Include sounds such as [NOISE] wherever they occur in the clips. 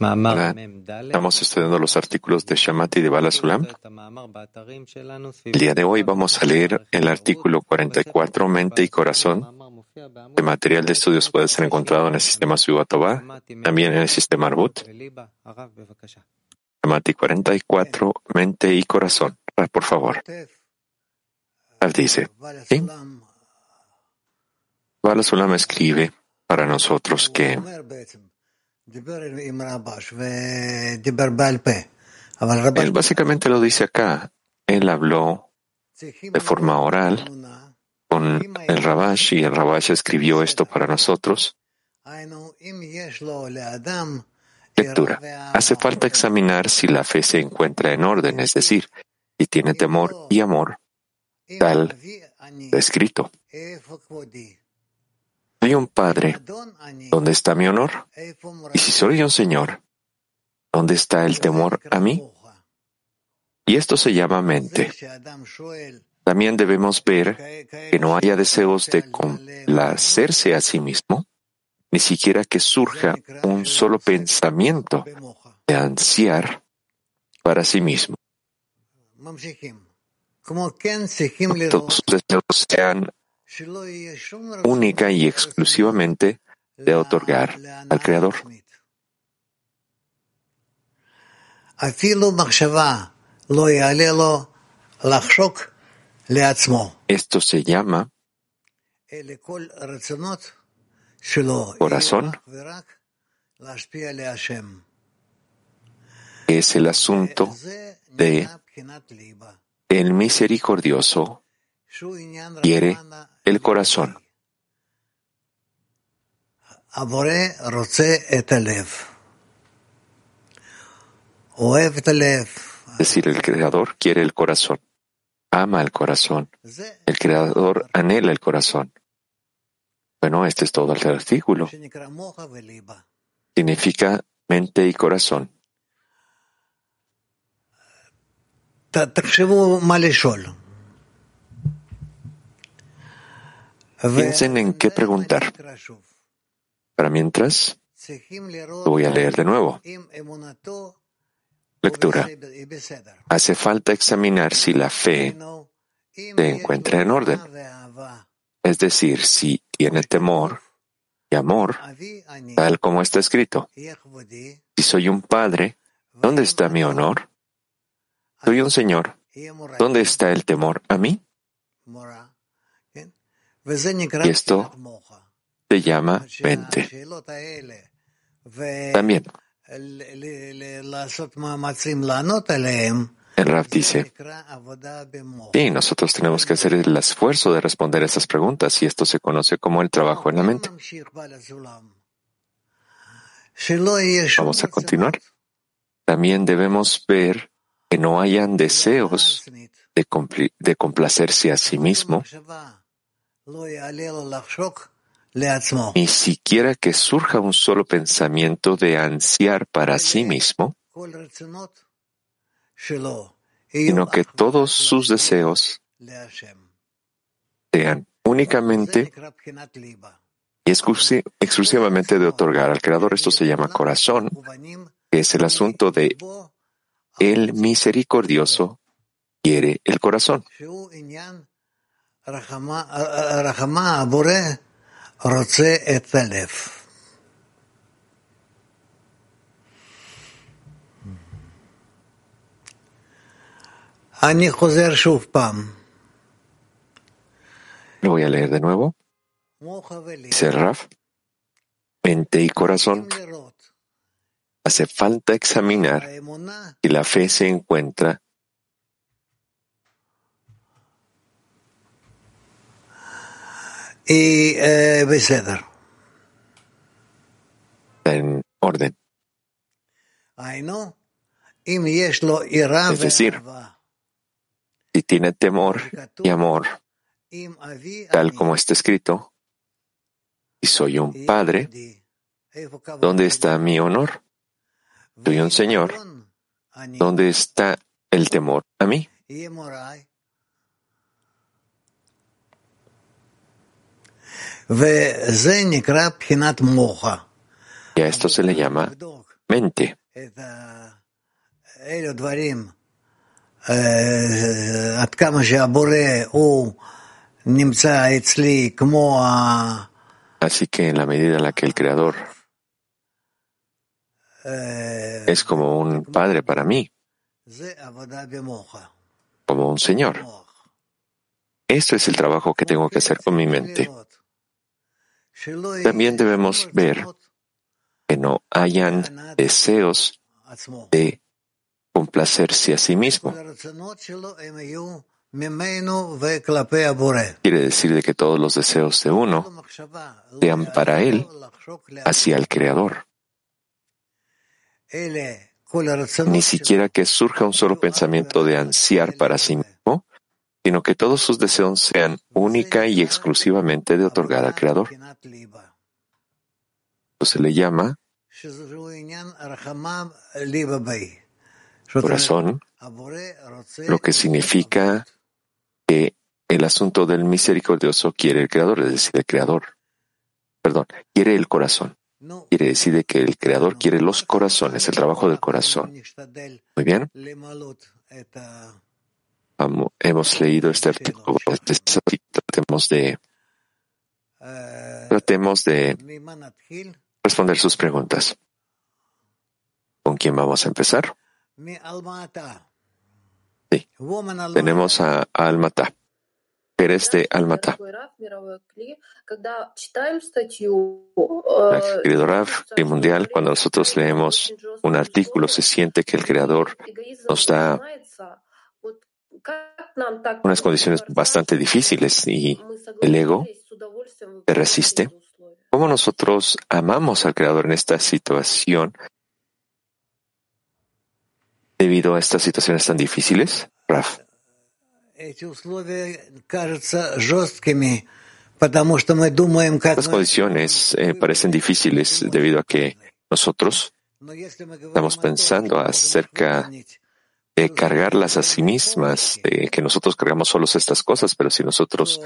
Ah, estamos estudiando los artículos de Shamati de Bala Sulam. El día de hoy vamos a leer el artículo 44, Mente y Corazón. El material de estudios puede ser encontrado en el sistema Subatobá, también en el sistema Arbut. Shamati 44, Mente y Corazón. Ah, por favor. Dice, ¿sí? Bala Sulam escribe para nosotros que él básicamente lo dice acá. Él habló de forma oral con el Rabash y el Rabash escribió esto para nosotros. Lectura. Hace falta examinar si la fe se encuentra en orden, es decir, si tiene temor y amor, tal está escrito. Soy un padre, ¿dónde está mi honor? Y si soy un señor, ¿dónde está el temor a mí? Y esto se llama mente. También debemos ver que no haya deseos de complacerse a sí mismo, ni siquiera que surja un solo pensamiento de ansiar para sí mismo. Todos sus deseos sean única y exclusivamente de otorgar al Creador. Esto se llama corazón, que es el asunto de el misericordioso quiere el corazón. Es decir, el Creador quiere el corazón, ama el corazón, el Creador anhela el corazón. Bueno, este es todo el artículo. Significa mente y corazón. Piensen en qué preguntar. Para mientras, lo voy a leer de nuevo. Lectura. Hace falta examinar si la fe se encuentra en orden. Es decir, si tiene temor y amor, tal como está escrito. Si soy un padre, ¿dónde está mi honor? Soy un señor, ¿dónde está el temor a mí? Y esto se llama mente. También, el Raf dice, sí, nosotros tenemos que hacer el esfuerzo de responder a esas preguntas y esto se conoce como el trabajo en la mente. Vamos a continuar. También debemos ver que no hayan deseos de, de complacerse a sí mismo ni siquiera que surja un solo pensamiento de ansiar para sí mismo, sino que todos sus deseos sean únicamente y exclusivamente de otorgar al Creador. Esto se llama corazón, que es el asunto de el misericordioso quiere el corazón. Lo voy a leer de nuevo. Dice Raf, mente y corazón. Hace falta examinar si la fe se encuentra y eh, Beseder. En orden. Es decir, si tiene temor y amor, tal como está escrito, y soy un padre, ¿dónde está mi honor? Soy un señor, ¿dónde está el temor a mí? Y a esto se le llama mente. Así que en la medida en la que el Creador es como un padre para mí, como un Señor. Esto es el trabajo que tengo que hacer con mi mente. También debemos ver que no hayan deseos de complacerse a sí mismo. Quiere decir de que todos los deseos de uno sean para él hacia el Creador. Ni siquiera que surja un solo pensamiento de ansiar para sí mismo, sino que todos sus deseos sean única y exclusivamente de otorgar al Creador. Esto se le llama corazón, lo que significa que el asunto del misericordioso quiere el Creador, es decir, el Creador. Perdón, quiere el corazón. Quiere decir que el Creador quiere los corazones, el trabajo del corazón. Muy bien. Hemos leído este artículo. Tratemos de, tratemos de responder sus preguntas. ¿Con quién vamos a empezar? Sí. Tenemos a, Almata. Eres de Almata. Querido y Mundial, cuando nosotros leemos un artículo, se siente que el Creador nos da unas condiciones bastante difíciles y el ego te resiste. ¿Cómo nosotros amamos al Creador en esta situación debido a estas situaciones tan difíciles, Raf? Estas condiciones eh, parecen difíciles debido a que nosotros estamos pensando acerca de cargarlas a sí mismas, de que nosotros cargamos solos estas cosas, pero si nosotros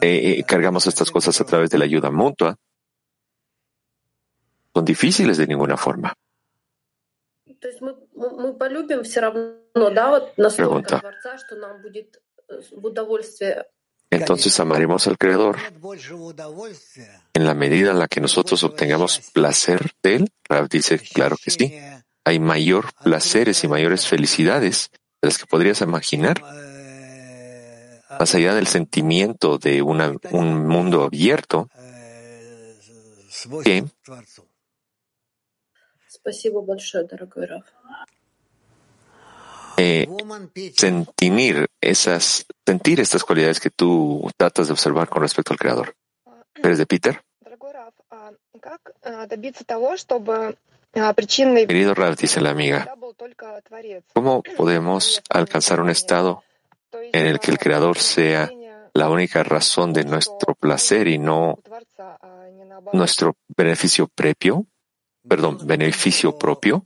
eh, eh, cargamos estas cosas a través de la ayuda mutua, son difíciles de ninguna forma. Pregunta. Entonces amaremos al Creador en la medida en la que nosotros obtengamos placer de Él. Rav dice, claro que sí. Hay mayor placeres y mayores felicidades de las que podrías imaginar. Más allá del sentimiento de un mundo abierto que eh, sentir esas, sentir estas cualidades que tú tratas de observar con respecto al Creador. ¿Eres de Peter? Querido Rav, dice la amiga, ¿cómo podemos alcanzar un estado en el que el Creador sea la única razón de nuestro placer y no nuestro beneficio propio? Perdón, beneficio propio.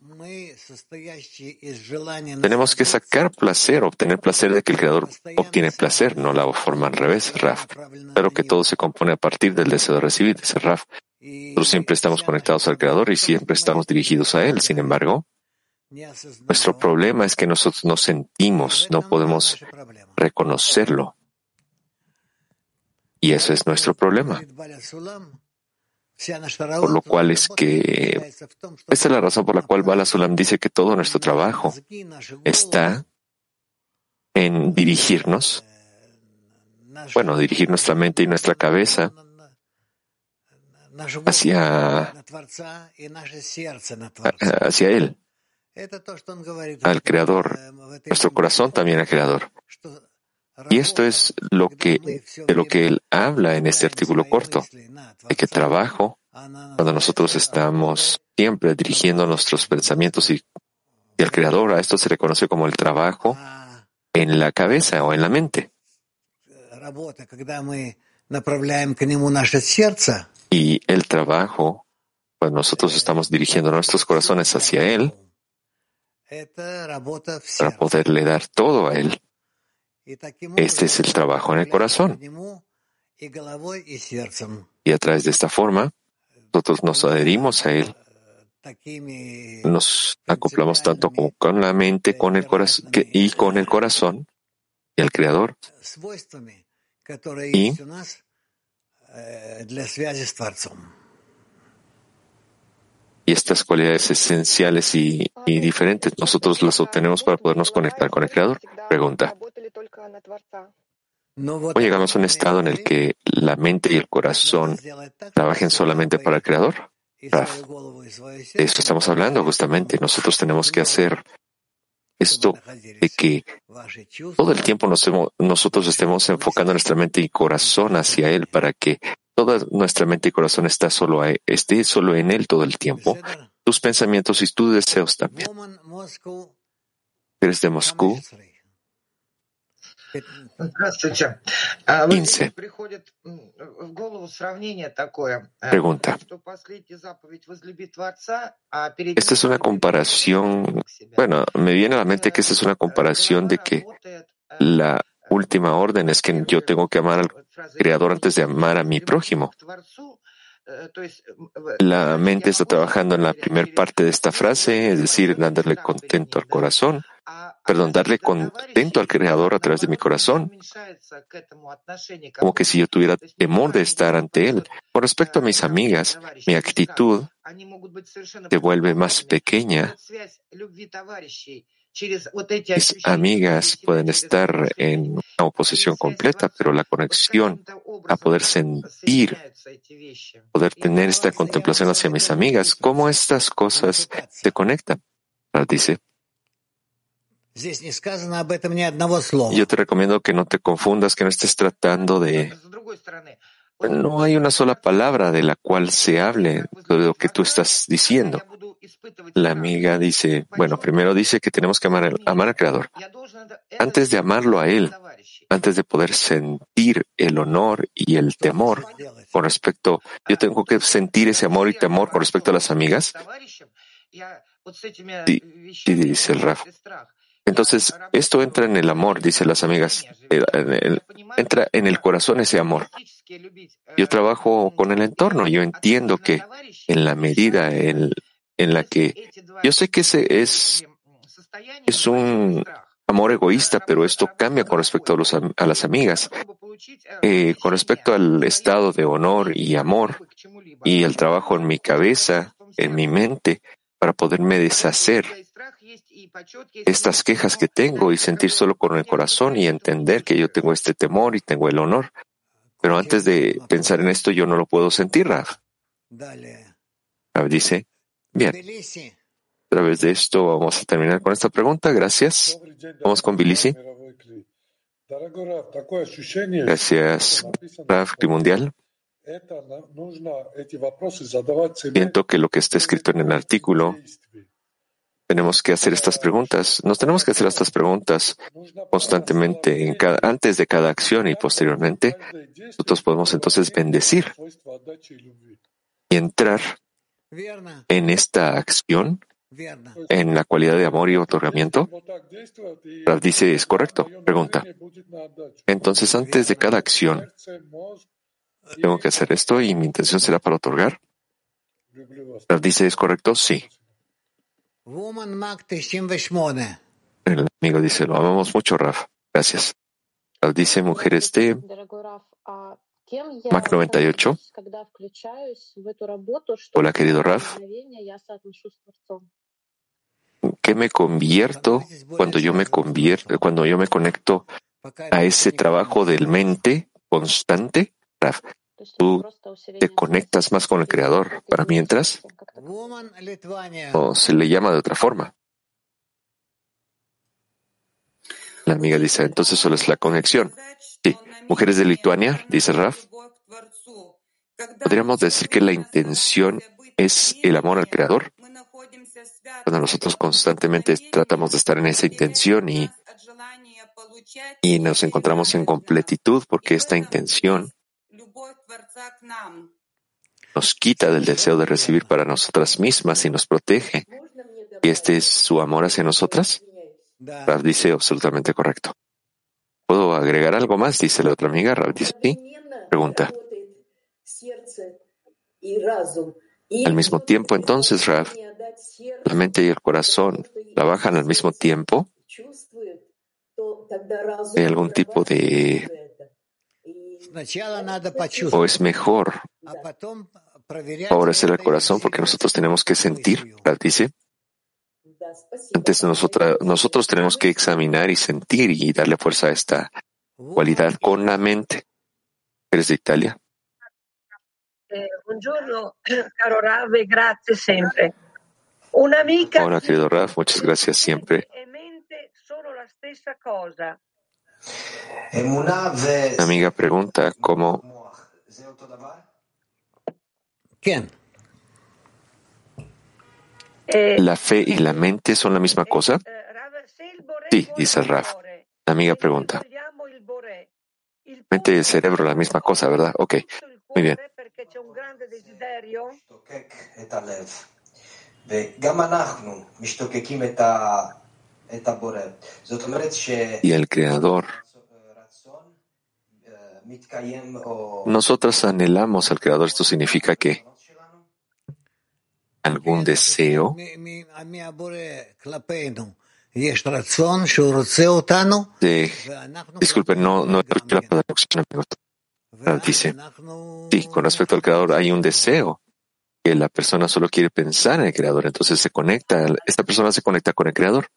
Tenemos que sacar placer, obtener placer de que el Creador obtiene placer, no la forma al revés, Raf. Pero que todo se compone a partir del deseo de recibir, dice Raf. Nosotros siempre estamos conectados al Creador y siempre estamos dirigidos a Él. Sin embargo, nuestro problema es que nosotros no sentimos, no podemos reconocerlo. Y ese es nuestro problema. Por lo cual es que esta es la razón por la cual Bala Sulam dice que todo nuestro trabajo está en dirigirnos, bueno, dirigir nuestra mente y nuestra cabeza hacia, hacia Él, al Creador, nuestro corazón también al Creador. Y esto es lo que, de lo que él habla en este artículo corto, de que trabajo, cuando nosotros estamos siempre dirigiendo nuestros pensamientos y, al Creador, a esto se le conoce como el trabajo en la cabeza o en la mente. Y el trabajo, cuando nosotros estamos dirigiendo nuestros corazones hacia Él, para poderle dar todo a Él, este es el trabajo en el corazón. Y a través de esta forma, nosotros nos adherimos a Él, nos acoplamos tanto con la mente con el corazón, y con el corazón y al Creador. Y y estas cualidades esenciales y, y, diferentes nosotros las obtenemos para podernos conectar con el Creador? Pregunta. ¿O llegamos a un estado en el que la mente y el corazón trabajen solamente para el Creador? Raf, de esto estamos hablando justamente. Nosotros tenemos que hacer esto de que todo el tiempo nos nosotros estemos enfocando nuestra mente y corazón hacia Él para que toda nuestra mente y corazón solo esté solo en Él todo el tiempo, tus pensamientos y tus deseos también. Eres de Moscú. 15. Pregunta. Esta es una comparación, bueno, me viene a la mente que esta es una comparación de que la última orden es que yo tengo que amar al Creador antes de amar a mi prójimo. La mente está trabajando en la primera parte de esta frase, es decir, dándole contento al corazón, perdón, darle contento al Creador a través de mi corazón, como que si yo tuviera temor de estar ante Él. Con respecto a mis amigas, mi actitud se vuelve más pequeña mis amigas pueden estar en una oposición completa, pero la conexión a poder sentir, poder tener esta contemplación hacia mis amigas, cómo estas cosas se conectan. Dice. Yo te recomiendo que no te confundas, que no estés tratando de no hay una sola palabra de la cual se hable de lo que tú estás diciendo. La amiga dice, bueno, primero dice que tenemos que amar, amar al Creador. Antes de amarlo a Él, antes de poder sentir el honor y el temor con respecto, yo tengo que sentir ese amor y temor con respecto a las amigas. Sí, sí dice el Raf. Entonces, esto entra en el amor, dice las amigas. entra en el corazón ese amor. Yo trabajo con el entorno. Yo entiendo que en la medida en, la que yo sé que ese es, es un amor egoísta, pero esto cambia con respecto a, los, a las amigas. Eh, con respecto al estado de honor y amor y el trabajo en mi cabeza, en mi mente, para poderme deshacer estas quejas que tengo y sentir solo con el corazón y entender que yo tengo este temor y tengo el honor. Pero antes de pensar en esto, yo no lo puedo sentir, Rav. Rav dice, bien, a través de esto vamos a terminar con esta pregunta. Gracias. Vamos con Bilisi. Gracias, Rav Mundial. Siento que lo que está escrito en el artículo tenemos que hacer estas preguntas. Nos tenemos que hacer estas preguntas constantemente antes de cada acción y posteriormente nosotros podemos entonces bendecir y entrar en esta acción en la cualidad de amor y otorgamiento? Rav dice, es correcto. Pregunta. Entonces, antes de cada acción, ¿tengo que hacer esto y mi intención será para otorgar? Rav dice, ¿es correcto? Sí. El amigo dice, lo amamos mucho, Raf. Gracias. Dice mujeres de Mac 98. Hola, querido Raf. ¿Qué me convierto cuando yo me convierto, cuando yo me conecto a ese trabajo del mente constante? Raf, tú te conectas más con el Creador. Para mientras, o se le llama de otra forma. La amiga dice, entonces solo es la conexión. Sí, mujeres de Lituania, dice Raf. Podríamos decir que la intención es el amor al Creador. Cuando nosotros constantemente tratamos de estar en esa intención y, y nos encontramos en completitud porque esta intención nos quita del deseo de recibir para nosotras mismas y nos protege. ¿Y este es su amor hacia nosotras? Rav dice absolutamente correcto. ¿Puedo agregar algo más? Dice la otra amiga. Rav dice sí. Pregunta. Al mismo tiempo, entonces, Rav, la mente y el corazón trabajan al mismo tiempo. ¿Hay algún tipo de... o es mejor favorecer el corazón porque nosotros tenemos que sentir, dice? Antes nosotros, nosotros tenemos que examinar y sentir y darle fuerza a esta cualidad con la mente. ¿Eres de Italia? Eh, buongiorno, caro Rav, gracias siempre. Una amiga. Hola, querido Rav, muchas gracias siempre. Una amiga pregunta cómo. ¿Quién? Eh, ¿La fe y la mente son la misma cosa? Sí, dice el Raf. La amiga pregunta. Mente y el cerebro la misma cosa, ¿verdad? Ok, muy bien. Y el Creador. Nosotros anhelamos al Creador. Esto significa que algún deseo. Disculpen, no, no la traducción, Dice, sí, con respecto al Creador hay un deseo que la persona solo quiere pensar en el Creador, entonces se conecta, esta persona se conecta con el Creador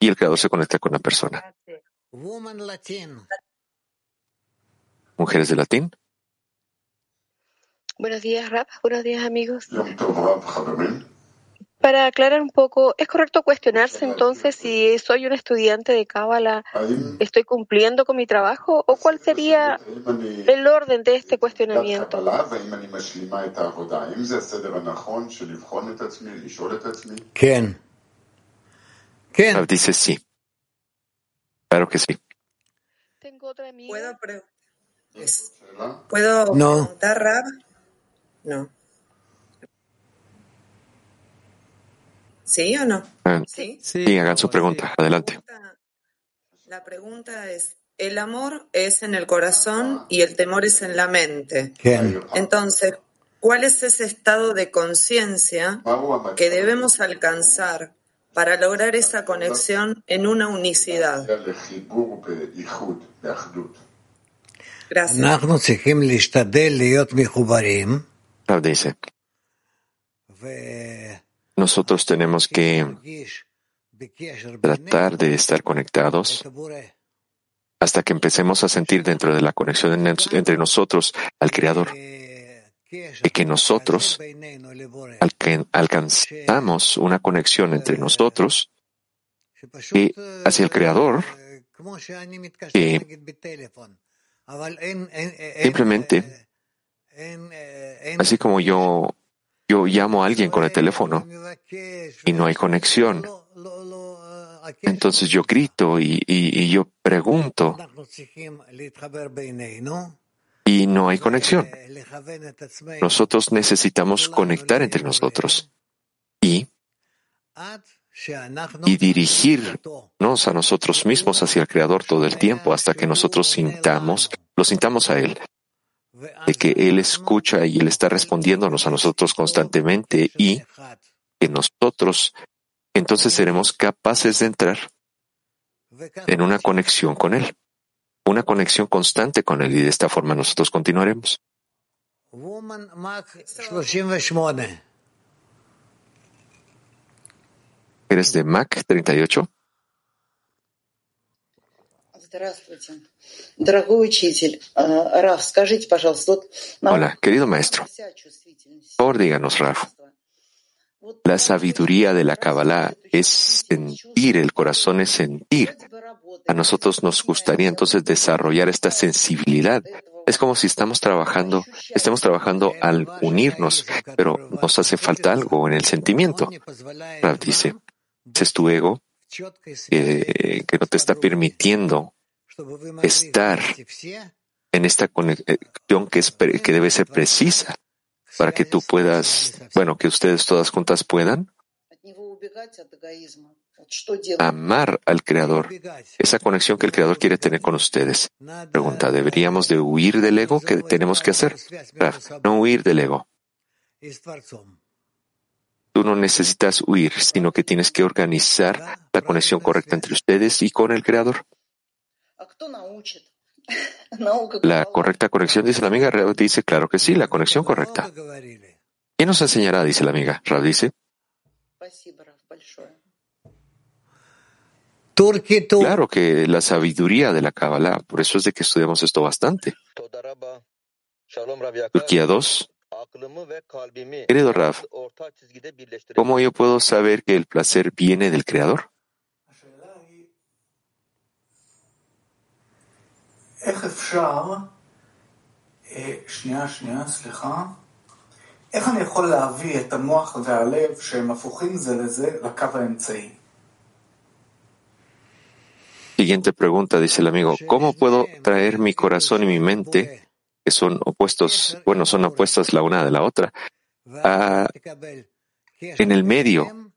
y el Creador se conecta con la persona. Mujeres de latín. Buenos días, Rap. Buenos días, amigos. Para aclarar un poco, ¿es correcto cuestionarse entonces si soy un estudiante de Cábala, estoy cumpliendo con mi trabajo o cuál sería el orden de este cuestionamiento? ¿Quién? ¿Quién? Dice sí. Claro que sí. Tengo otra amiga. ¿Puedo, ¿Puedo no. preguntar, Rab? No. ¿Sí o no? Ah, sí. sí, hagan su pregunta. Adelante. La pregunta es, el amor es en el corazón y el temor es en la mente. Entonces, ¿cuál es ese estado de conciencia que debemos alcanzar para lograr esa conexión en una unicidad? Gracias. dice, nosotros tenemos que tratar de estar conectados hasta que empecemos a sentir dentro de la conexión entre nosotros al Creador y que nosotros alcanzamos una conexión entre nosotros y hacia el Creador simplemente así como yo yo llamo a alguien con el teléfono y no hay conexión. Entonces yo grito y, yo pregunto y no hay conexión. Nosotros necesitamos conectar entre nosotros y, dirigirnos a nosotros mismos hacia el Creador todo el tiempo hasta que nosotros sintamos, lo sintamos a Él de que Él escucha y Él está respondiéndonos a nosotros constantemente y que nosotros entonces seremos capaces de entrar en una conexión con Él, una conexión constante con Él y de esta forma nosotros continuaremos. ¿Eres de Mac 38? Hola, querido maestro. Por favor, díganos, Raf. La sabiduría de la Kabbalah es sentir, el corazón es sentir. A nosotros nos gustaría entonces desarrollar esta sensibilidad. Es como si estamos trabajando, estemos trabajando al unirnos, pero nos hace falta algo en el sentimiento. Rav dice, es tu ego que no te está permitiendo estar en esta conexión que, que debe ser precisa para que tú puedas, bueno, que ustedes todas juntas puedan amar al Creador, esa conexión que el Creador quiere tener con ustedes. Pregunta, ¿deberíamos de huir del ego? ¿Qué tenemos que hacer? No huir del ego. Tú no necesitas huir, sino que tienes que organizar la conexión correcta entre ustedes y con el Creador. [LAUGHS] La correcta conexión, dice la amiga. dice, claro que sí, la conexión correcta. ¿Quién nos enseñará? Dice la amiga. Rab dice. Claro que la sabiduría de la Kabbalah, por eso es de que estudiamos esto bastante. Turquía 2. Querido Rav, ¿cómo yo puedo saber que el placer viene del Creador? Siguiente pregunta, dice el amigo, ¿cómo puedo traer mi corazón y mi mente, que son opuestos, bueno, son opuestas la una de la otra, en el medio?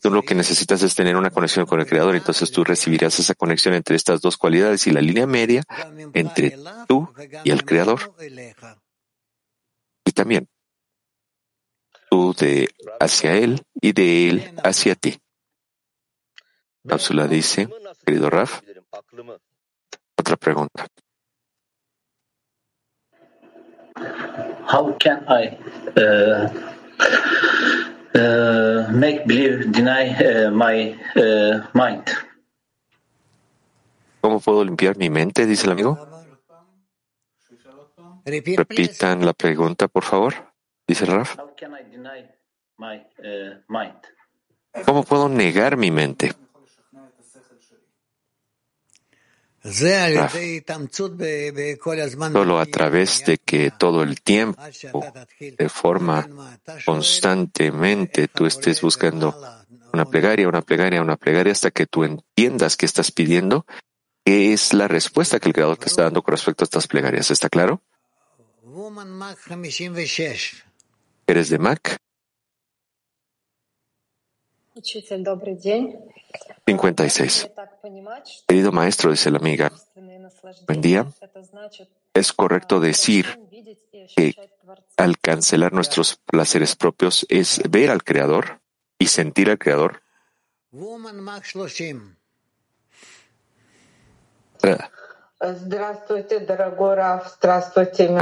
Tú lo que necesitas es tener una conexión con el Creador, entonces tú recibirás esa conexión entre estas dos cualidades y la línea media entre tú y el Creador. Y también tú de hacia Él y de Él hacia ti. Cápsula dice, querido Raf, otra pregunta. How can I uh, uh, make believe deny uh, my uh, mind? ¿Cómo puedo limpiar mi mente? Dice el amigo. Repitan la pregunta, por favor. Dice Raf. How can I deny my uh, mind? ¿Cómo puedo negar mi mente? Solo a través de que todo el tiempo, de forma constantemente, tú estés buscando una plegaria, una plegaria, una plegaria, hasta que tú entiendas que estás pidiendo, qué es la respuesta que el Creador te está dando con respecto a estas plegarias. ¿Está claro? ¿Eres de Mac? 56. Querido maestro, dice la amiga, buen día. Es correcto decir que al cancelar nuestros placeres propios es ver al Creador y sentir al Creador.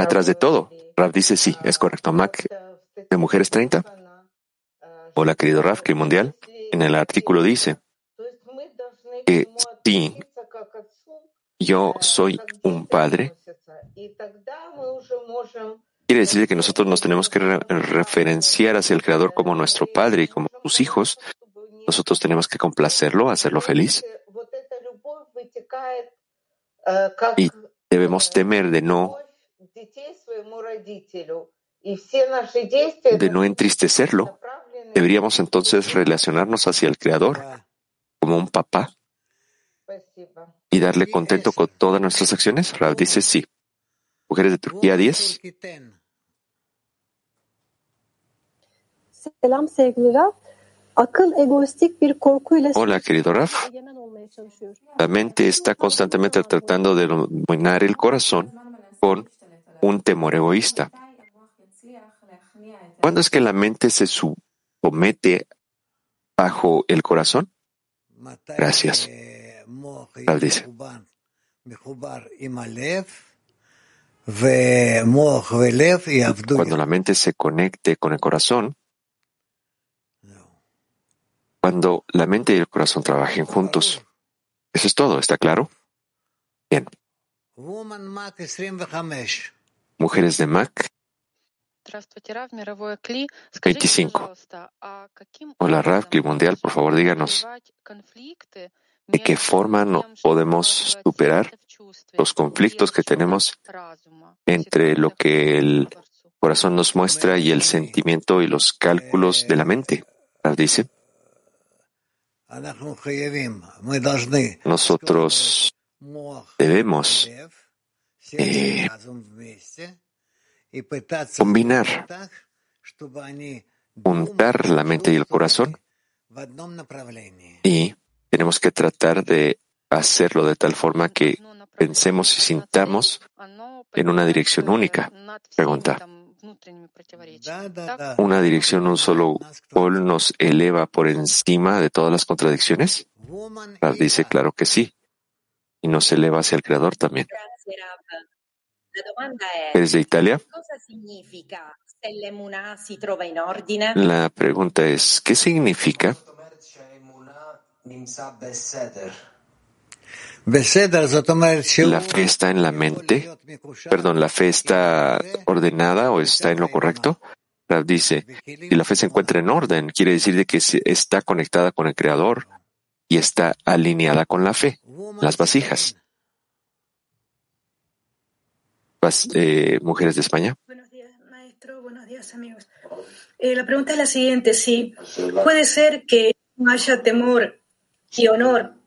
Atrás de todo, Rav dice sí, es correcto. Mac de Mujeres 30. Hola, querido Raf, que mundial. En el artículo dice que sí, yo soy un padre, quiere decir que nosotros nos tenemos que referenciar hacia el Creador como nuestro padre y como sus hijos. Nosotros tenemos que complacerlo, hacerlo feliz. Y debemos temer de no de no entristecerlo ¿Deberíamos entonces relacionarnos hacia el Creador como un papá y darle contento con todas nuestras acciones? Rav dice sí. Mujeres de Turquía 10. Hola, querido Raf. La mente está constantemente tratando de dominar el corazón con un temor egoísta. ¿Cuándo es que la mente se, su mete bajo el corazón? Gracias. dice. Cuando la mente se conecte con el corazón, cuando la mente y el corazón trabajen juntos. Eso es todo, ¿está claro? Bien. Mujeres de Mac 25. Hola, Rav, Mundial, por favor díganos de qué forma no podemos superar los conflictos que tenemos entre lo que el corazón nos muestra y el sentimiento y los cálculos de la mente. Rav dice, nosotros debemos eh, combinar, juntar la mente y el corazón Y tenemos que tratar de hacerlo de tal forma que pensemos y sintamos en una dirección única. Pregunta. ¿Una dirección, un solo pol nos eleva por encima de todas las contradicciones? dice, claro que sí. Y nos eleva hacia el Creador también. ¿Eres de Italia? La pregunta es, ¿qué significa? ¿La fe está en la mente? Perdón, ¿la fe está ordenada o está en lo correcto? Rav dice, si la fe se encuentra en orden, quiere decir de que está conectada con el Creador y está alineada con la fe, las vasijas. Eh, mujeres de España. Buenos días, maestro. Buenos días, amigos. Eh, la pregunta es la siguiente, sí. ¿Puede ser que haya temor y honor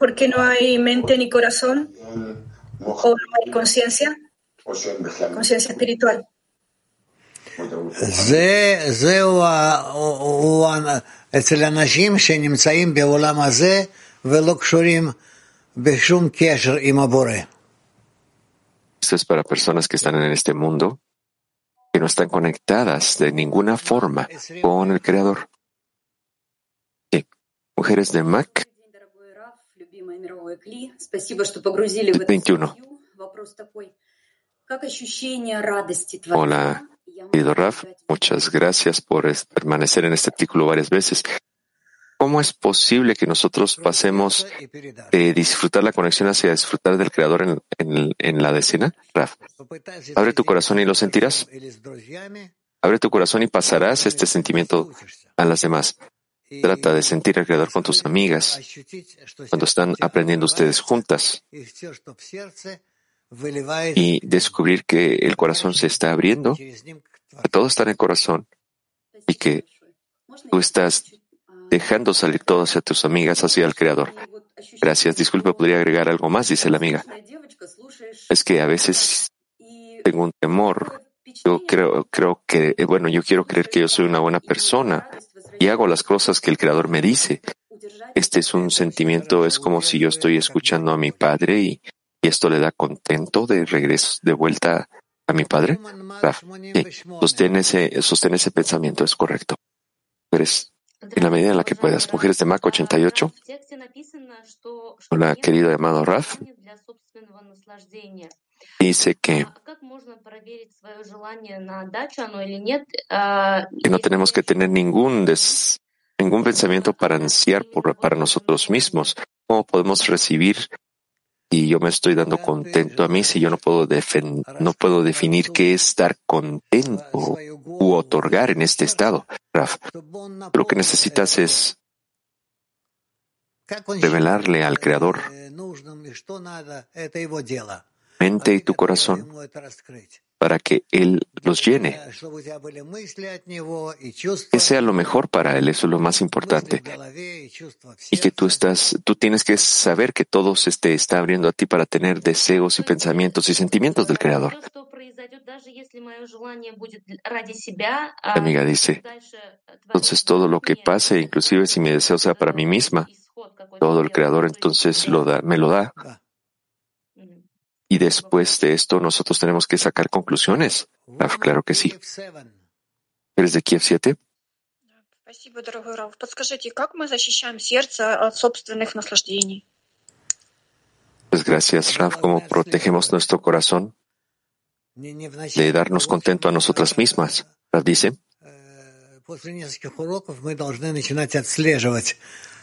porque no hay mente ni corazón o no hay conciencia, conciencia espiritual. Esto es para personas que están en este mundo que no están conectadas de ninguna forma con el Creador. Mujeres de Mac 21. Hola, querido Raf. Muchas gracias por permanecer en este artículo varias veces. ¿Cómo es posible que nosotros pasemos de disfrutar la conexión hacia disfrutar del Creador en, en la decena? Raf, abre tu corazón y lo sentirás. Abre tu corazón y pasarás este sentimiento a las demás. Trata de sentir al Creador con tus amigas cuando están aprendiendo ustedes juntas y descubrir que el corazón se está abriendo, que todo está en el corazón y que tú estás dejando salir todo hacia tus amigas, hacia el Creador. Gracias. Disculpe, podría agregar algo más, dice la amiga. Es que a veces tengo un temor. Yo creo, creo que, bueno, yo quiero creer que yo soy una buena persona y hago las cosas que el Creador me dice. Este es un sentimiento, es como si yo estoy escuchando a mi padre y, esto le da contento de regreso, de vuelta a mi padre. Raf, sostén ese, sostén ese pensamiento, es correcto. En la medida en la que puedas. Mujeres de Mac 88. Hola, querido amado Raf. Dice que que no tenemos que tener ningún, ningún pensamiento para ansiar por, para nosotros mismos. ¿Cómo podemos recibir y yo me estoy dando contento a mí si yo no puedo, no puedo definir qué es estar contento u otorgar en este estado, Raf? Lo que necesitas es revelarle al Creador mente y tu corazón para que Él los llene. Que sea lo mejor para Él, eso es lo más importante. Y que tú estás, tú tienes que saber que todo se te está abriendo a ti para tener deseos y pensamientos y sentimientos del Creador. La amiga dice, entonces todo lo que pase, inclusive si mi deseo sea para mí misma, todo el Creador entonces me lo da. Y después de esto nosotros tenemos que sacar conclusiones. Claro que sí. ¿Eres de Kiev 7? Pues gracias, Raf, cómo protegemos nuestro corazón de darnos contento a nosotras mismas. Raf dice,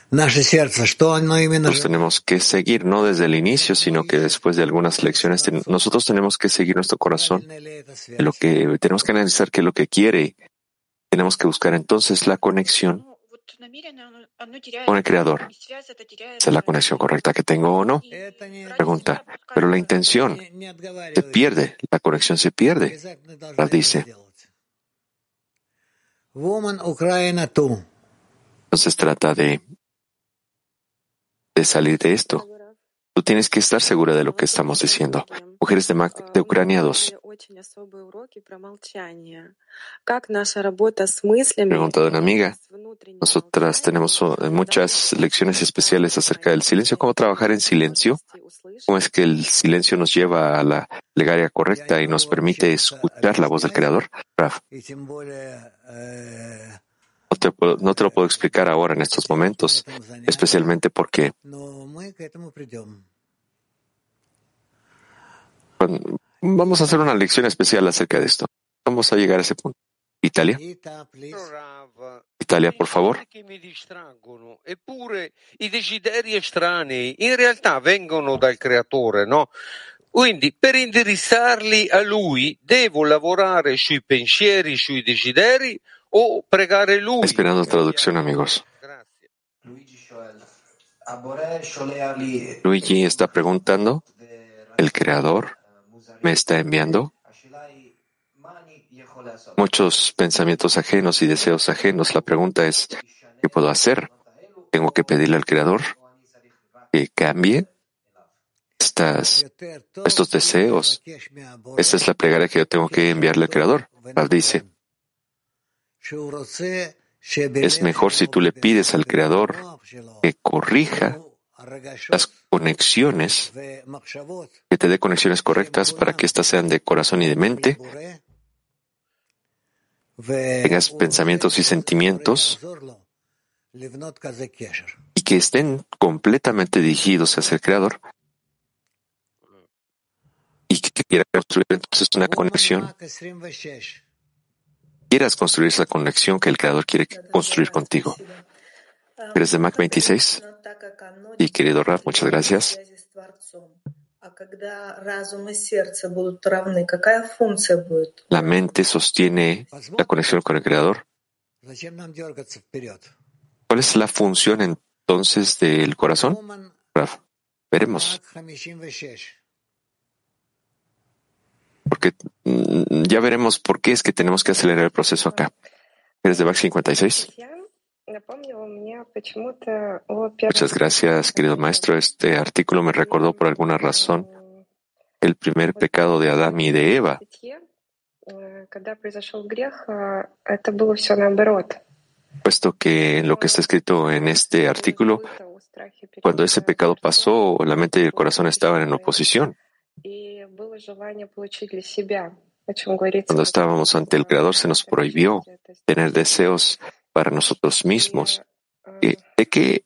nos tenemos que seguir no desde el inicio, sino que después de algunas lecciones nosotros tenemos que seguir nuestro corazón, lo que tenemos que analizar qué es lo que quiere. Tenemos que buscar entonces la conexión con el Creador. ¿Es la conexión correcta que tengo o no? Pregunta. Pero la intención se pierde, la conexión se pierde. La dice. Entonces trata de de salir de esto. Tú tienes que estar segura de lo que estamos diciendo. Mujeres de, Mac, de Ucrania 2. Pregunta una amiga. Nosotras tenemos muchas lecciones especiales acerca del silencio. ¿Cómo trabajar en silencio? ¿Cómo es que el silencio nos lleva a la plegaria correcta y nos permite escuchar la voz del Creador? Raf. Te, no te lo puedo explicar ahora en estos momentos, especialmente porque Vamos a hacer una lección especial acerca de esto. Vamos a llegar a ese punto. Italia. Italia, por favor. Eppure i desideri estranei in realtà vengono dal creatore, no? Quindi per indirizzarli a lui devo lavorare sui pensieri, sui desideri. Esperando traducción, amigos. Luigi está preguntando, ¿el creador me está enviando? Muchos pensamientos ajenos y deseos ajenos. La pregunta es, ¿qué puedo hacer? ¿Tengo que pedirle al Creador que cambie estas, estos deseos? Esta es la plegaria que yo tengo que enviarle al Creador. Rab dice, es mejor si tú le pides al Creador que corrija las conexiones, que te dé conexiones correctas para que éstas sean de corazón y de mente, tengas pensamientos y sentimientos y que estén completamente dirigidos hacia el Creador y que quieras construir entonces una conexión, quieras construir esa conexión que el Creador quiere construir contigo. ¿Eres de Mac 26? Y querido Rap, muchas gracias. La mente sostiene la conexión con el Creador. ¿Cuál es la función entonces del corazón? Raf, veremos. Porque mm, ya veremos por qué es que tenemos que acelerar el proceso acá. ¿Eres de Mac 56? Muchas gracias, querido maestro. Este artículo me recordó por alguna razón el primer pecado de Adán y de Eva. Puesto que lo que está escrito en este artículo, cuando ese pecado pasó, la mente y el corazón estaban en oposición. Cuando estábamos ante el Creador se nos prohibió tener deseos para nosotros mismos. ¿De qué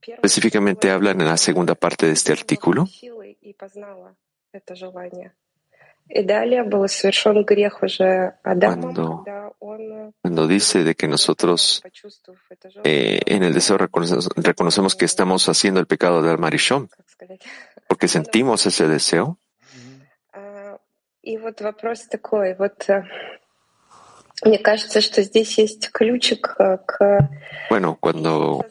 específicamente hablan en la segunda parte de este artículo? Cuando, dice de que nosotros eh, en el deseo reconocemos, que estamos haciendo el pecado del Marishon, porque [LAUGHS] sentimos ese deseo. Bueno, cuando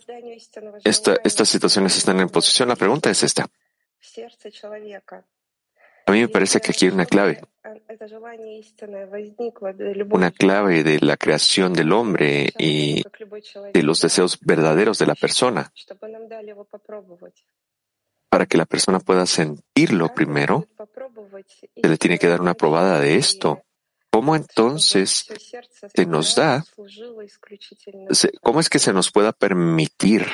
esta, estas situaciones están en posición, la pregunta es esta. A mí me parece que aquí hay una clave. Una clave de la creación del hombre y de los deseos verdaderos de la persona. Para que la persona pueda sentirlo primero, se le tiene que dar una probada de esto. ¿Cómo entonces se nos da, cómo es que se nos pueda permitir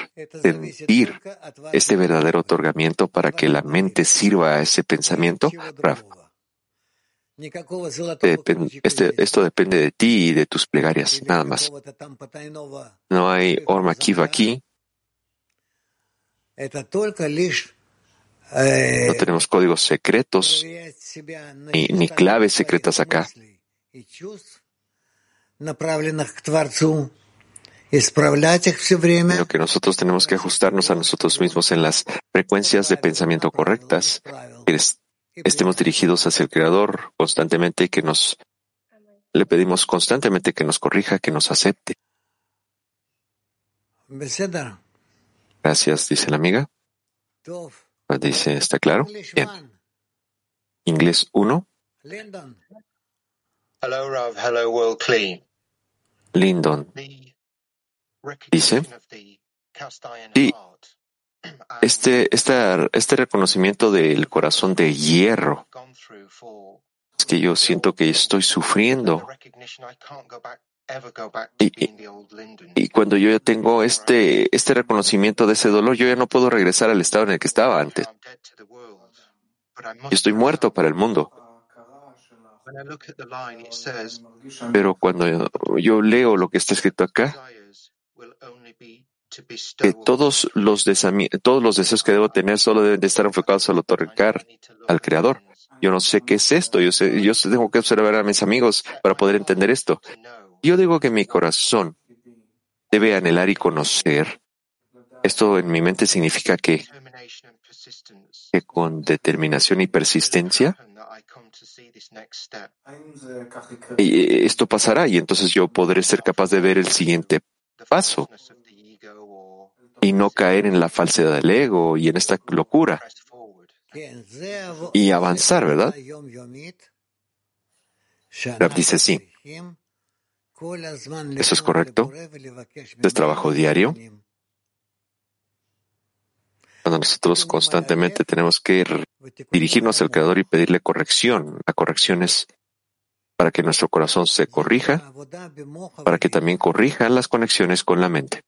sentir este verdadero otorgamiento para que la mente sirva a ese pensamiento? Este, esto depende de ti y de tus plegarias, nada más. No hay Orma Kiva aquí. No tenemos códigos secretos ni, ni claves secretas acá. Lo que nosotros tenemos que ajustarnos a nosotros mismos en las frecuencias de pensamiento correctas, que estemos dirigidos hacia el Creador constantemente y que nos le pedimos constantemente que nos corrija, que nos acepte. Gracias, dice la amiga. Dice, ¿está claro? Bien. Inglés 1. Hello, Rav. Hello, World Clean. Lindon dice, sí, [CLEARS THROAT] este, este, este reconocimiento del corazón de hierro es que yo siento que estoy sufriendo. Y, y, cuando yo ya tengo este, este reconocimiento de ese dolor, yo ya no puedo regresar al estado en el que estaba antes. Yo estoy muerto para el mundo. Pero cuando yo leo lo que está escrito acá, que todos los, todos los deseos que debo tener solo deben de estar enfocados al otorgar al Creador. Yo no sé qué es esto. Yo, sé, yo tengo que observar a mis amigos para poder entender esto. Yo digo que mi corazón debe anhelar y conocer. Esto en mi mente significa que, con determinación y persistencia esto pasará y entonces yo podré ser capaz de ver el siguiente paso y no caer en la falsedad del ego y en esta locura y avanzar, ¿verdad? Rab dice sí. Eso es correcto. Es trabajo diario. Cuando nosotros constantemente tenemos que dirigirnos al Creador y pedirle corrección. La corrección es para que nuestro corazón se corrija, para que también corrija las conexiones con la mente.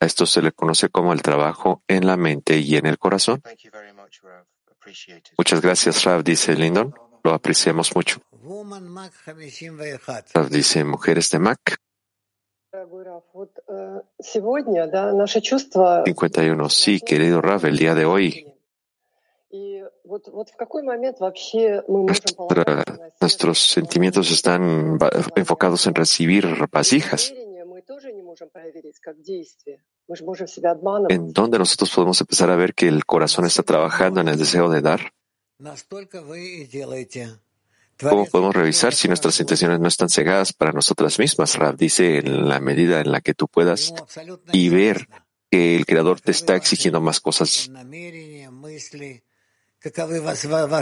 A esto se le conoce como el trabajo en la mente y en el corazón. Muchas gracias, Rav, dice Lindon. Lo apreciamos mucho. Dice, mujeres de Mac. 51. Sí, querido Rav, el día de hoy nuestros sentimientos están enfocados en recibir vasijas. ¿En dónde nosotros podemos empezar a ver que el corazón está trabajando en el deseo de dar? ¿Cómo podemos revisar si nuestras intenciones no están cegadas para nosotras mismas? Rab dice en la medida en la que tú puedas y ver que el Creador te está exigiendo más cosas.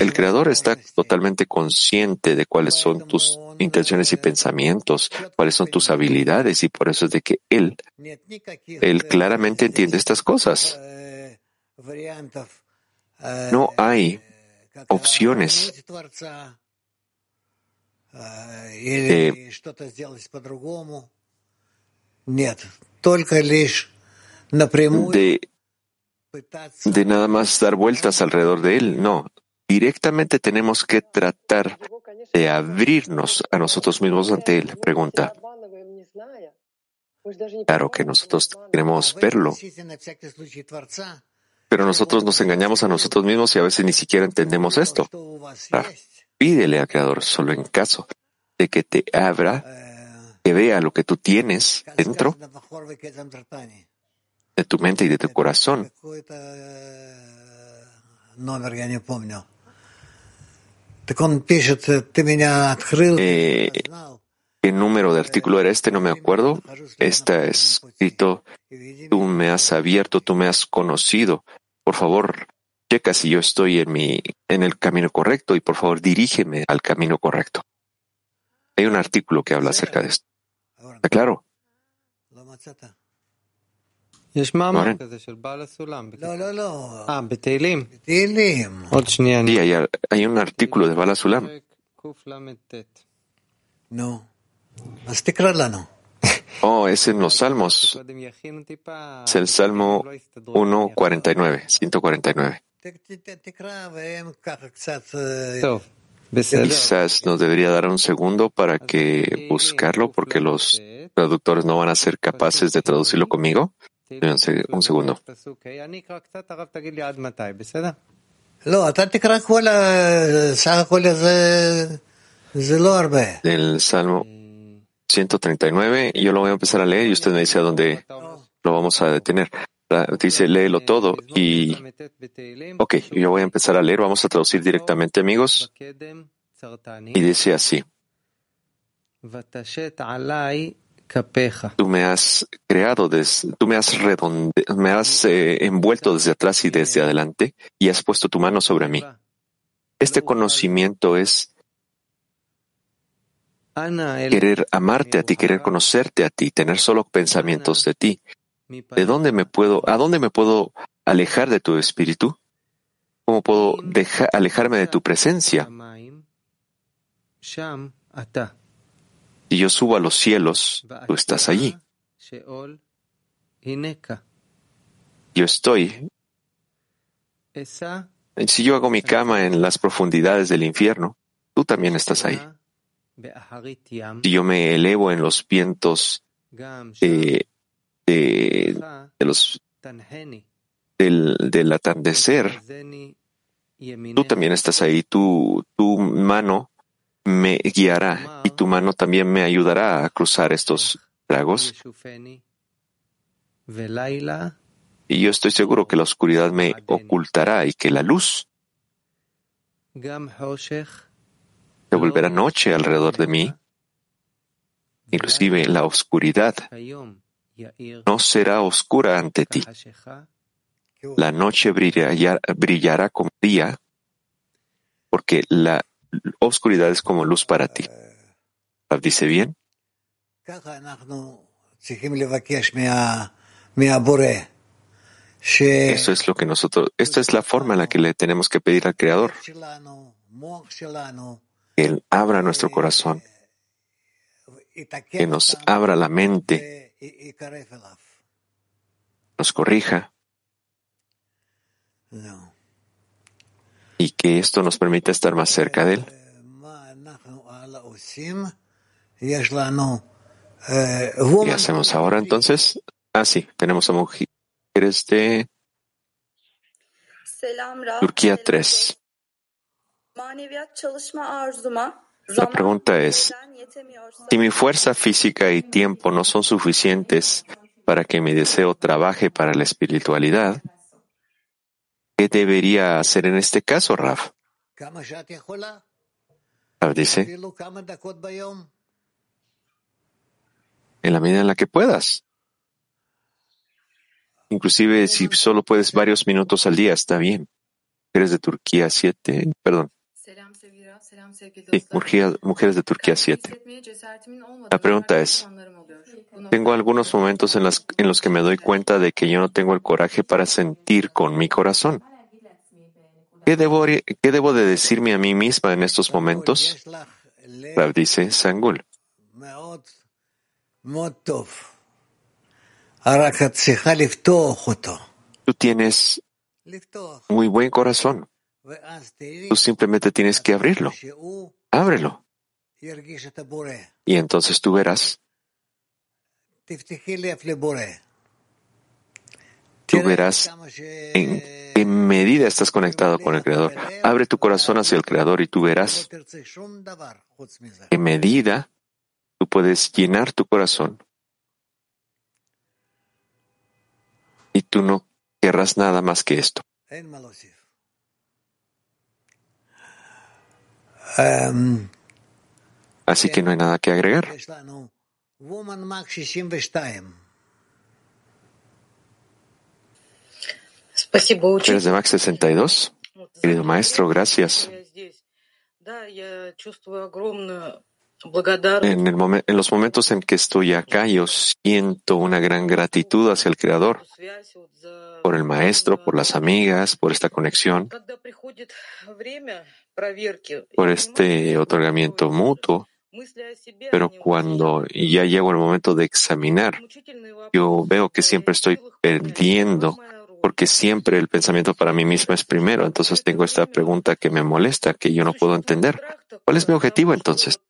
El Creador está totalmente consciente de cuáles son tus intenciones y pensamientos, cuáles son tus habilidades y por eso es de que Él, Él claramente entiende estas cosas. No hay opciones de, de nada más dar vueltas alrededor de él. No, directamente tenemos que tratar de abrirnos a nosotros mismos ante él. Pregunta. Claro que nosotros queremos verlo, pero nosotros nos engañamos a nosotros mismos y a veces ni siquiera entendemos esto. Pídele al Creador solo en caso de que te abra, que vea lo que tú tienes dentro de tu mente y de tu corazón. Eh, ¿Qué número de artículo era este? No me acuerdo. Está escrito, tú me has abierto, tú me has conocido. Por favor, checa si yo estoy en, mi, en el camino correcto y por favor dirígeme al camino correcto. Hay un artículo que habla acerca de esto. ¿Está claro? Sí, hay, un artículo de Bala Sulam. No. [LAUGHS] Oh, es en los Salmos. Es el Salmo 149, 149. Quizás nos debería dar un segundo para que buscarlo porque los traductores no van a ser capaces de traducirlo conmigo. Un segundo. Del Salmo 139, yo lo voy a empezar a leer y usted me dice a dónde lo vamos a detener. Dice, léelo todo y... Ok, yo voy a empezar a leer, vamos a traducir directamente, amigos. Y dice así. Tú me has creado, tú me has, me has eh, envuelto desde atrás y desde adelante y has puesto tu mano sobre mí. Este conocimiento es querer amarte a ti, querer conocerte a ti, tener solo pensamientos de ti. ¿De dónde me puedo, a dónde me puedo alejar de tu espíritu? ¿Cómo puedo alejarme de tu presencia? Si yo subo a los cielos, tú estás allí. Yo estoy. Si yo hago mi cama en las profundidades del infierno, tú también estás ahí. Si yo me elevo en los vientos de, los, del, atardecer, tú también estás ahí. Tu, tu mano me guiará y tu mano también me ayudará a cruzar estos lagos. Y yo estoy seguro que la oscuridad me ocultará y que la luz se volverá noche alrededor de mí. Inclusive la oscuridad no será oscura ante ti. La noche brillará, como día, porque la oscuridad es como luz para ti. ¿Dice bien? Eso es lo que nosotros, esta es la forma en la que le tenemos que pedir al Creador. Él abra nuestro corazón, que nos abra la mente, nos corrija y que esto nos permita estar más cerca de Él. ¿Qué hacemos ahora entonces? Ah, sí, tenemos a mujeres de Turquía 3. La pregunta es, si mi fuerza física y tiempo no son suficientes para que mi deseo trabaje para la espiritualidad, ¿Qué debería hacer en este caso, Raf? Raf dice, en la medida en la que puedas. Inclusive si solo puedes varios minutos al día, está bien. Eres de Turquía 7, perdón. Sí, mujeres de Turquía 7. La pregunta es, tengo algunos momentos en, los que me doy cuenta de que yo no tengo el coraje para sentir con mi corazón. ¿Qué debo, qué debo de decirme a mí misma en estos momentos? Rav dice Sangul. Tú tienes muy buen corazón. Tú simplemente tienes que abrirlo. Ábrelo. Y entonces tú verás Tú verás en qué medida estás conectado con el Creador. Abre tu corazón hacia el Creador y tú verás en medida tú puedes llenar tu corazón y tú no querrás nada más que esto. Así que no hay nada que agregar. Eres de Max 62. Querido maestro, gracias. En, el en los momentos en que estoy acá, yo siento una gran gratitud hacia el Creador, por el maestro, por las amigas, por esta conexión, por este otorgamiento mutuo. Pero cuando ya llego el momento de examinar, yo veo que siempre estoy perdiendo porque siempre el pensamiento para mí mismo es primero. Entonces tengo esta pregunta que me molesta, que yo no puedo entender. ¿Cuál es mi objetivo entonces?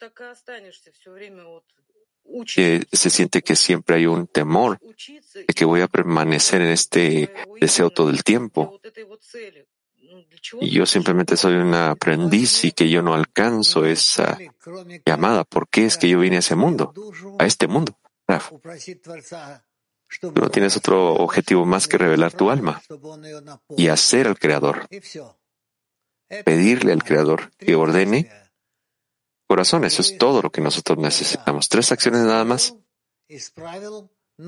Que se siente que siempre hay un temor de que voy a permanecer en este deseo todo el tiempo. Y yo simplemente soy un aprendiz y que yo no alcanzo esa llamada. ¿Por qué es que yo vine a ese mundo, a este mundo? Tú no tienes otro objetivo más que revelar tu alma y hacer al Creador. Pedirle al Creador que ordene corazón. Eso es todo lo que nosotros necesitamos. Tres acciones nada más.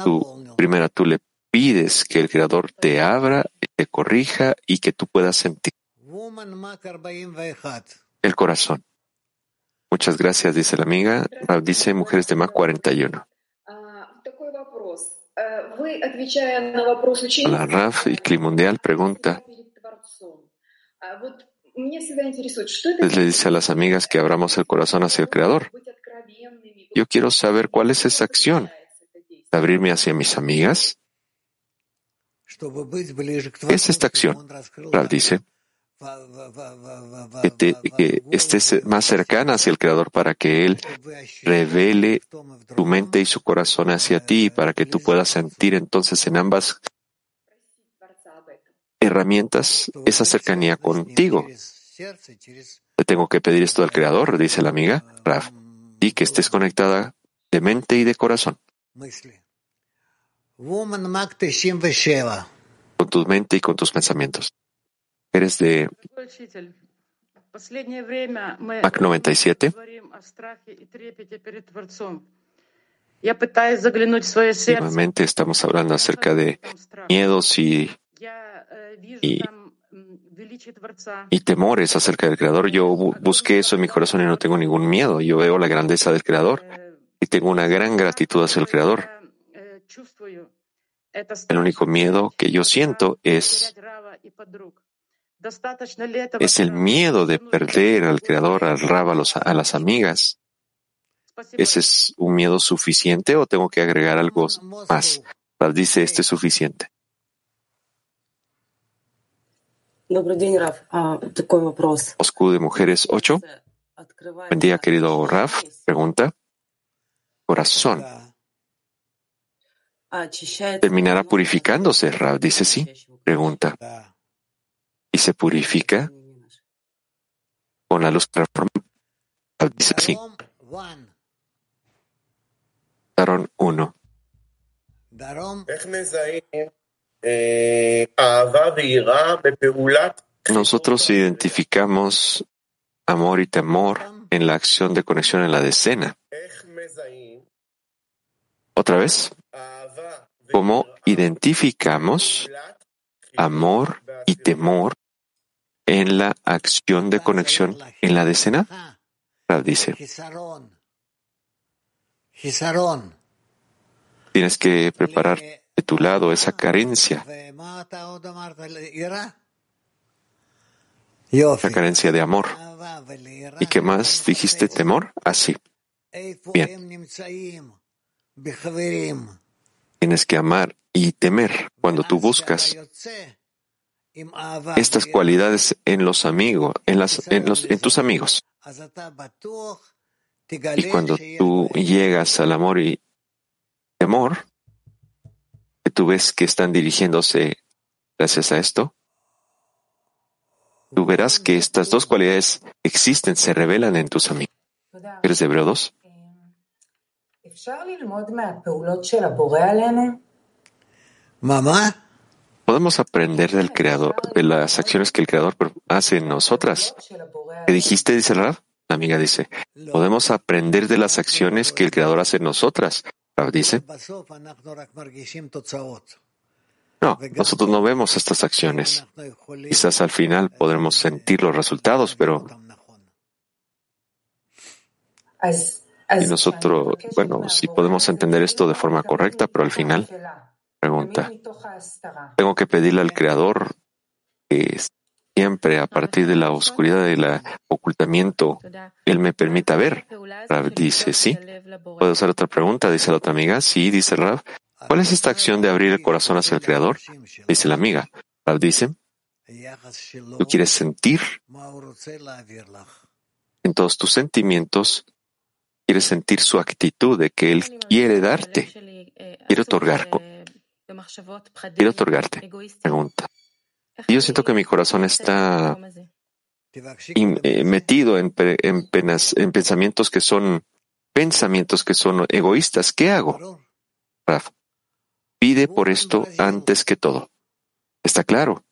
Tú, primera, tú le pides que el Creador te abra, te corrija y que tú puedas sentir el corazón. Muchas gracias, dice la amiga. Dice Mujeres de Mac 41. La RAF y Climundial pregunta, le dice a las amigas que abramos el corazón hacia el Creador. Yo quiero saber cuál es esa acción. ¿Abrirme hacia mis amigas? ¿Qué es esta acción? Rav dice que, estés más cercana hacia el Creador para que Él revele tu mente y su corazón hacia ti para que tú puedas sentir entonces en ambas herramientas esa cercanía contigo. Te tengo que pedir esto al Creador, dice la amiga Raf, y que estés conectada de mente y de corazón. Con tu mente y con tus pensamientos. Eres de Mac 97. Últimamente estamos hablando acerca de miedos y y, temores acerca del Creador. Yo busqué eso en mi corazón y no tengo ningún miedo. Yo veo la grandeza del Creador y tengo una gran gratitud hacia el Creador. El único miedo que yo siento es, es el miedo de perder al Creador, al Rab, a, las amigas. ¿Ese es un miedo suficiente o tengo que agregar algo más? dice, este es suficiente. Oscu de Mujeres 8. Buen día, querido Raf. Pregunta. Corazón. ¿Terminará purificándose, Raf? Dice sí. Pregunta. ¿Y se purifica con la luz transforma? Dice sí. Daron 1. Nosotros identificamos amor y temor en la acción de conexión en la decena. Otra vez, ¿cómo identificamos amor y temor en la acción de conexión en la decena? dice. Tienes que preparar de tu lado esa carencia, la carencia de amor. ¿Y qué más dijiste temor? Así. Bien. Tienes que amar y temer cuando tú buscas estas cualidades en los amigos, en, las, en, los, en tus amigos. Y cuando tú llegas al amor y temor, tú ves que están dirigiéndose gracias a esto, tú verás que estas dos cualidades existen, se revelan en tus amigos. ¿Eres de Hebreo 2? Mamá. Podemos aprender del creador, de las acciones que el creador hace en nosotras. ¿Qué dijiste? Dice la amiga dice, podemos aprender de las acciones que el creador hace en nosotras dice, no, nosotros no vemos estas acciones. Quizás al final podremos sentir los resultados, pero y nosotros, bueno, sí podemos entender esto de forma correcta, pero al final, pregunta, tengo que pedirle al Creador que siempre a partir de la oscuridad del ocultamiento, Él me permita ver. Rav dice, sí. ¿Puedo hacer otra pregunta? Dice la otra amiga. Sí, dice Rav. ¿Cuál es esta acción de abrir el corazón hacia el Creador? Dice la amiga. Rav dice, tú quieres sentir en todos tus sentimientos, quieres sentir su actitud de que Él quiere darte, quiere otorgar, quiere otorgarte. Pregunta. Yo siento que mi corazón está eh, metido en, pensamientos que son pensamientos que son egoístas. ¿Qué hago? Raf, pide por esto antes que todo. ¿Está claro?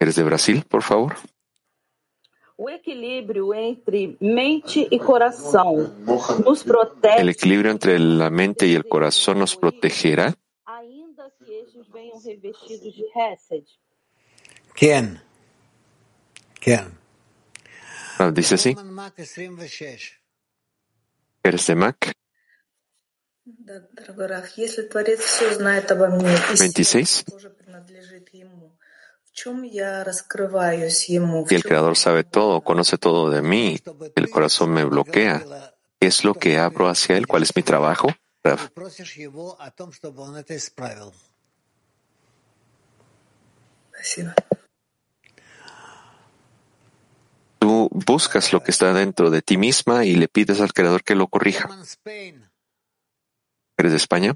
¿Eres de Brasil, por favor? El equilibrio entre la mente y el corazón nos protegerá revestidos de Hesed? Ken. Ken. Ah, dice así. ¿Eres de Mac? 26. Si el Creador sabe todo, conoce todo de mí, el corazón me bloquea. ¿Qué es lo que abro hacia Él? ¿Cuál es mi trabajo? Tú buscas lo que está dentro de ti misma y le pides al Creador que lo corrija. ¿Eres de España?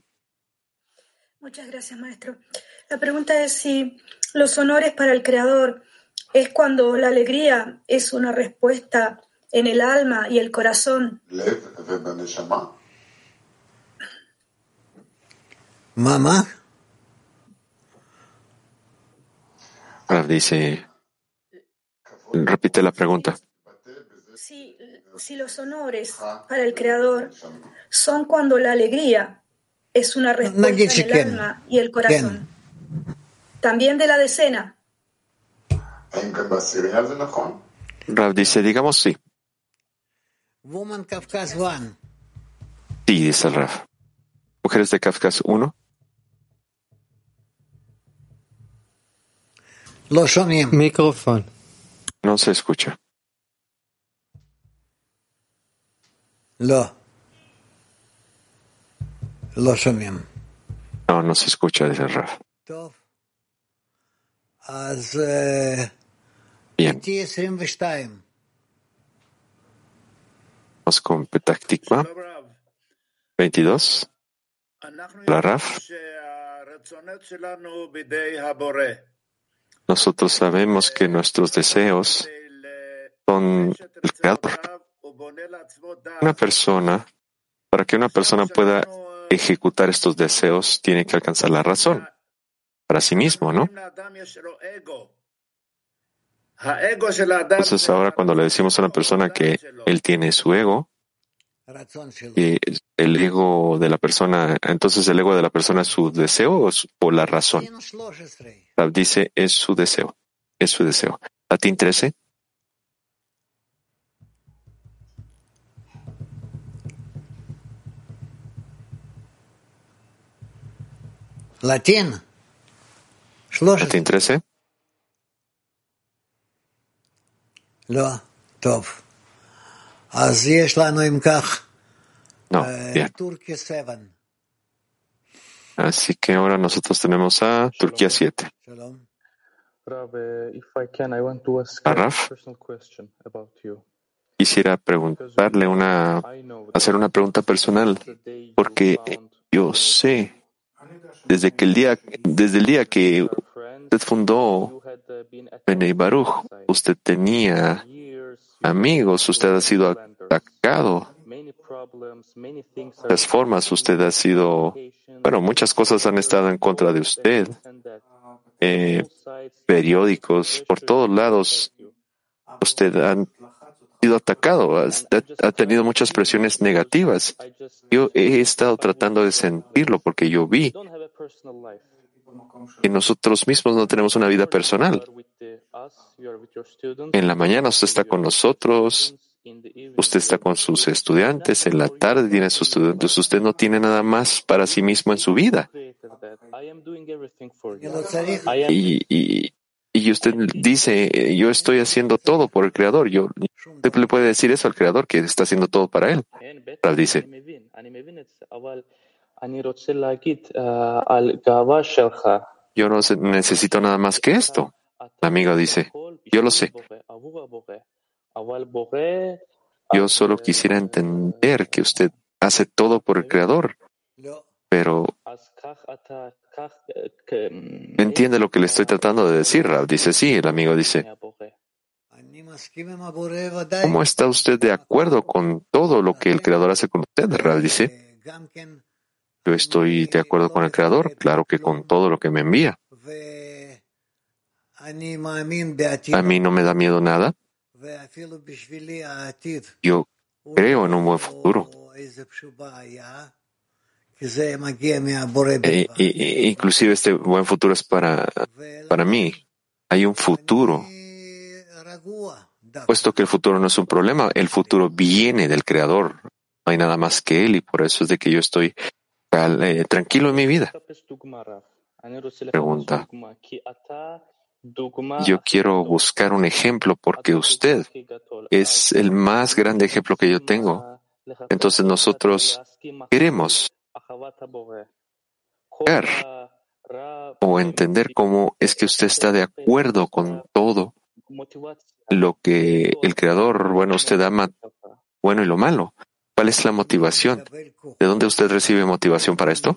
Muchas gracias, maestro. La pregunta es si los honores para el Creador es cuando la alegría es una respuesta en el alma y el corazón. Mamá. Rav dice, repite la pregunta. Si, si los honores para el Creador son cuando la alegría es una respuesta en el alma y el corazón. También de la decena. Rav dice, digamos sí. Sí, dice el Rav. Mujeres de Kafkas 1. Micrófono. No se escucha. Lo. Lo No, no se escucha, dice Raf. Bien. Vamos con Petaktikva. 22. La Raf. Nosotros sabemos que nuestros deseos son el creador. Una persona, para que una persona pueda ejecutar estos deseos, tiene que alcanzar la razón para sí mismo, ¿no? Entonces ahora cuando le decimos a una persona que él tiene su ego, el ego de la persona, entonces el ego de la persona es su deseo o, la razón. Dice es su deseo, es su deseo. Latín 13. Latín. Latín 13. Lo, top. No, bien. Así que ahora nosotros tenemos a Turquía 7. Raf, quisiera preguntarle una, hacer una pregunta personal, porque yo sé desde que el día, desde el día que usted fundó Benei Baruch, usted tenía amigos, usted ha sido atacado. Las formas, usted ha sido, bueno, muchas cosas han estado en contra de usted. Eh, periódicos, por todos lados, usted ha sido atacado, ha, tenido muchas presiones negativas. Yo he estado tratando de sentirlo porque yo vi que nosotros mismos no tenemos una vida personal. En la mañana usted está con nosotros, usted está con sus estudiantes, en la tarde tiene sus estudiantes, usted no tiene nada más para sí mismo en su vida. Y, y, usted dice, yo estoy haciendo todo por el Creador. Yo, usted le puede decir eso al Creador, que está haciendo todo para él. Dice, yo no necesito nada más que esto. La amiga dice, yo lo sé. Yo solo quisiera entender que usted hace todo por el Creador, pero entiende lo que le estoy tratando de decir, Rab. Dice, sí, el amigo dice, ¿cómo está usted de acuerdo con todo lo que el Creador hace con usted? Rab dice, yo estoy de acuerdo con el Creador, claro que con todo lo que me envía. A mí no me da miedo nada. Yo creo en un buen futuro. E, e, inclusive este buen futuro es para, para mí. Hay un futuro. Puesto que el futuro no es un problema, el futuro viene del Creador. No hay nada más que Él y por eso es de que yo estoy eh, tranquilo en mi vida. Pregunta. Yo quiero buscar un ejemplo porque usted es el más grande ejemplo que yo tengo. Entonces nosotros queremos ver o entender cómo es que usted está de acuerdo con todo lo que el Creador, bueno, usted ama bueno y lo malo. ¿Cuál es la motivación? ¿De dónde usted recibe motivación para esto?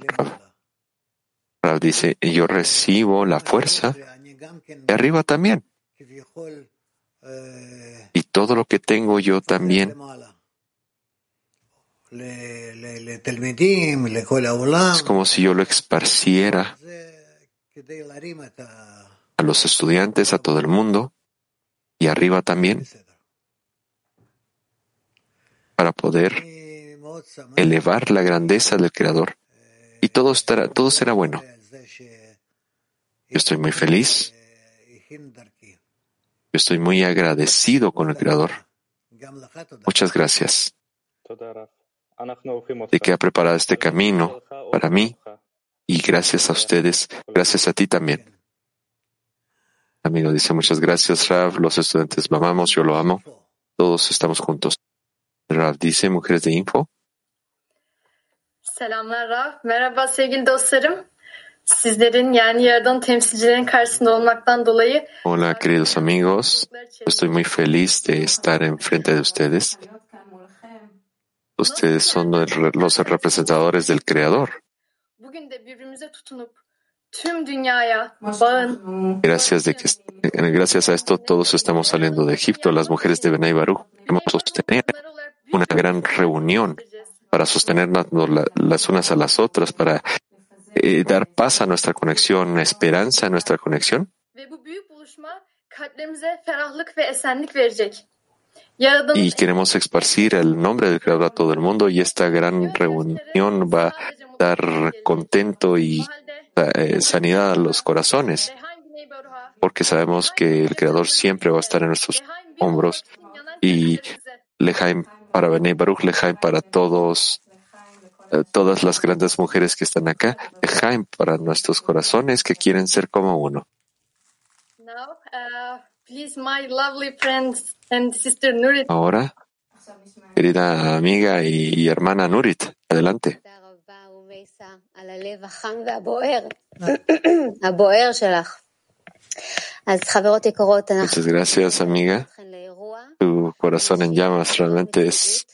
Rav dice, yo recibo la fuerza arriba también. Y todo lo que tengo yo también. Es como si yo lo esparciera a los estudiantes, a todo el mundo, y arriba también, para poder elevar la grandeza del Creador. Y todo, estará, todo será bueno. Yo estoy muy feliz. Yo estoy muy agradecido con el Creador. Muchas gracias de que ha preparado este camino para mí y gracias a ustedes, gracias a ti también. Amigo dice muchas gracias, Rav. Los estudiantes lo amamos, yo lo amo. Todos estamos juntos. Rav dice, mujeres de info. Sizlerin yani yaradan temsilcilerin karşısında olmaktan dolayı Hola queridos amigos. Estoy muy feliz de estar enfrente de ustedes. Ustedes son los representadores del Creador. bugün de birbirimize tutunup tüm dünyaya bağın Gracias, de que, gracias a esto todos estamos saliendo de Egipto. Las mujeres de Benay Baruch queremos sostener una gran reunión para sostenernos la- las unas a las otras, para eh, dar paz a nuestra conexión, esperanza a nuestra conexión. Y queremos esparcir el nombre del Creador a todo el mundo y esta gran reunión va a dar contento y eh, sanidad a los corazones, porque sabemos que el Creador siempre va a estar en nuestros hombros y Lejaim para Benei Baruch, Lejaim para todos, eh, todas las grandes mujeres que están acá, Jaim para nuestros corazones que quieren ser como uno. Ahora, querida amiga y, hermana Nurit, adelante. Muchas gracias, amiga. Tu corazón en llamas realmente es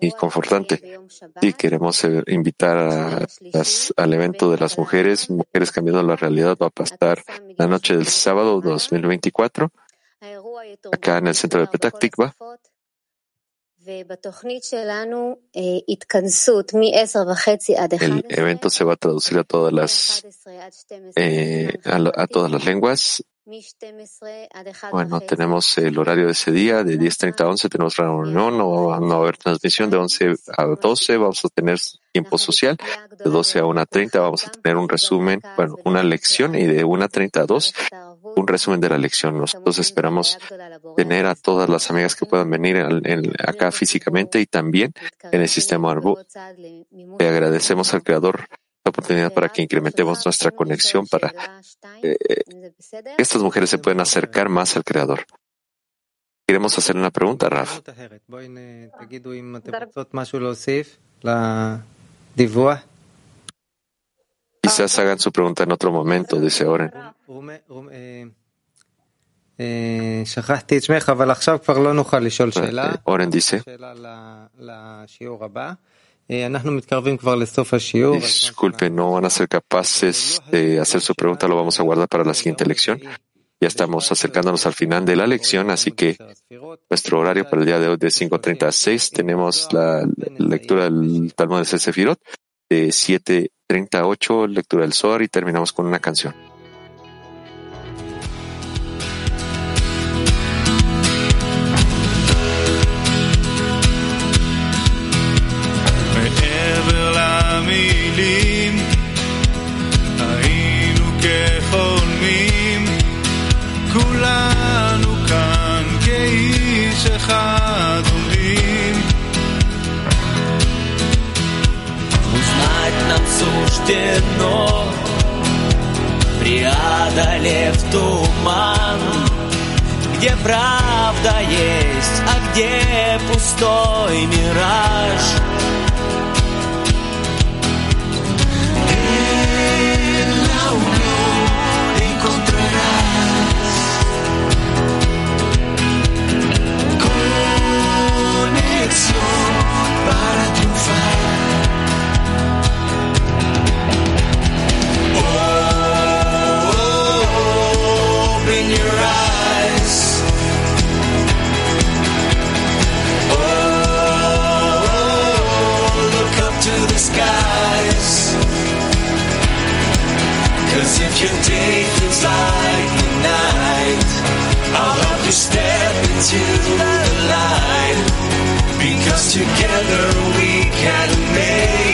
y confortante. Y queremos eh, invitar a las, al evento de las mujeres, Mujeres Cambiando la Realidad, va a pasar la noche del sábado 2024, acá en el centro de Petah Tikva. El evento se va a traducir a todas las eh, a todas las lenguas bueno, tenemos el horario de ese día, de 10.30 a 11 tenemos reunión, no va a haber transmisión de 11 a 12, vamos a tener tiempo social, de 12 a 1.30 vamos a tener un resumen, bueno, una lección y de 1.30 a 2 un resumen de la lección. Nosotros esperamos tener a todas las amigas que puedan venir acá físicamente y también en el sistema Arbu. Le agradecemos al Creador oportunidad para que incrementemos nuestra conexión, para eh, que estas mujeres se puedan acercar más al Creador. Queremos hacer una pregunta, Raf. Quizás hagan su pregunta en otro momento, dice Oren. Ah, eh, Oren dice, Disculpe, no van a ser capaces de hacer su pregunta, lo vamos a guardar para la siguiente lección. Ya estamos acercándonos al final de la lección, así que nuestro horario para el día de hoy de 5.30 a 6 tenemos la lectura del Talmud de Sefirot, de 7.30 a 8 lectura del Zohar y terminamos con una canción. суждено Преодолев туман. Где правда есть, а где пустой мираж? can take things like the night. I'll help you step into the light. Because together we can make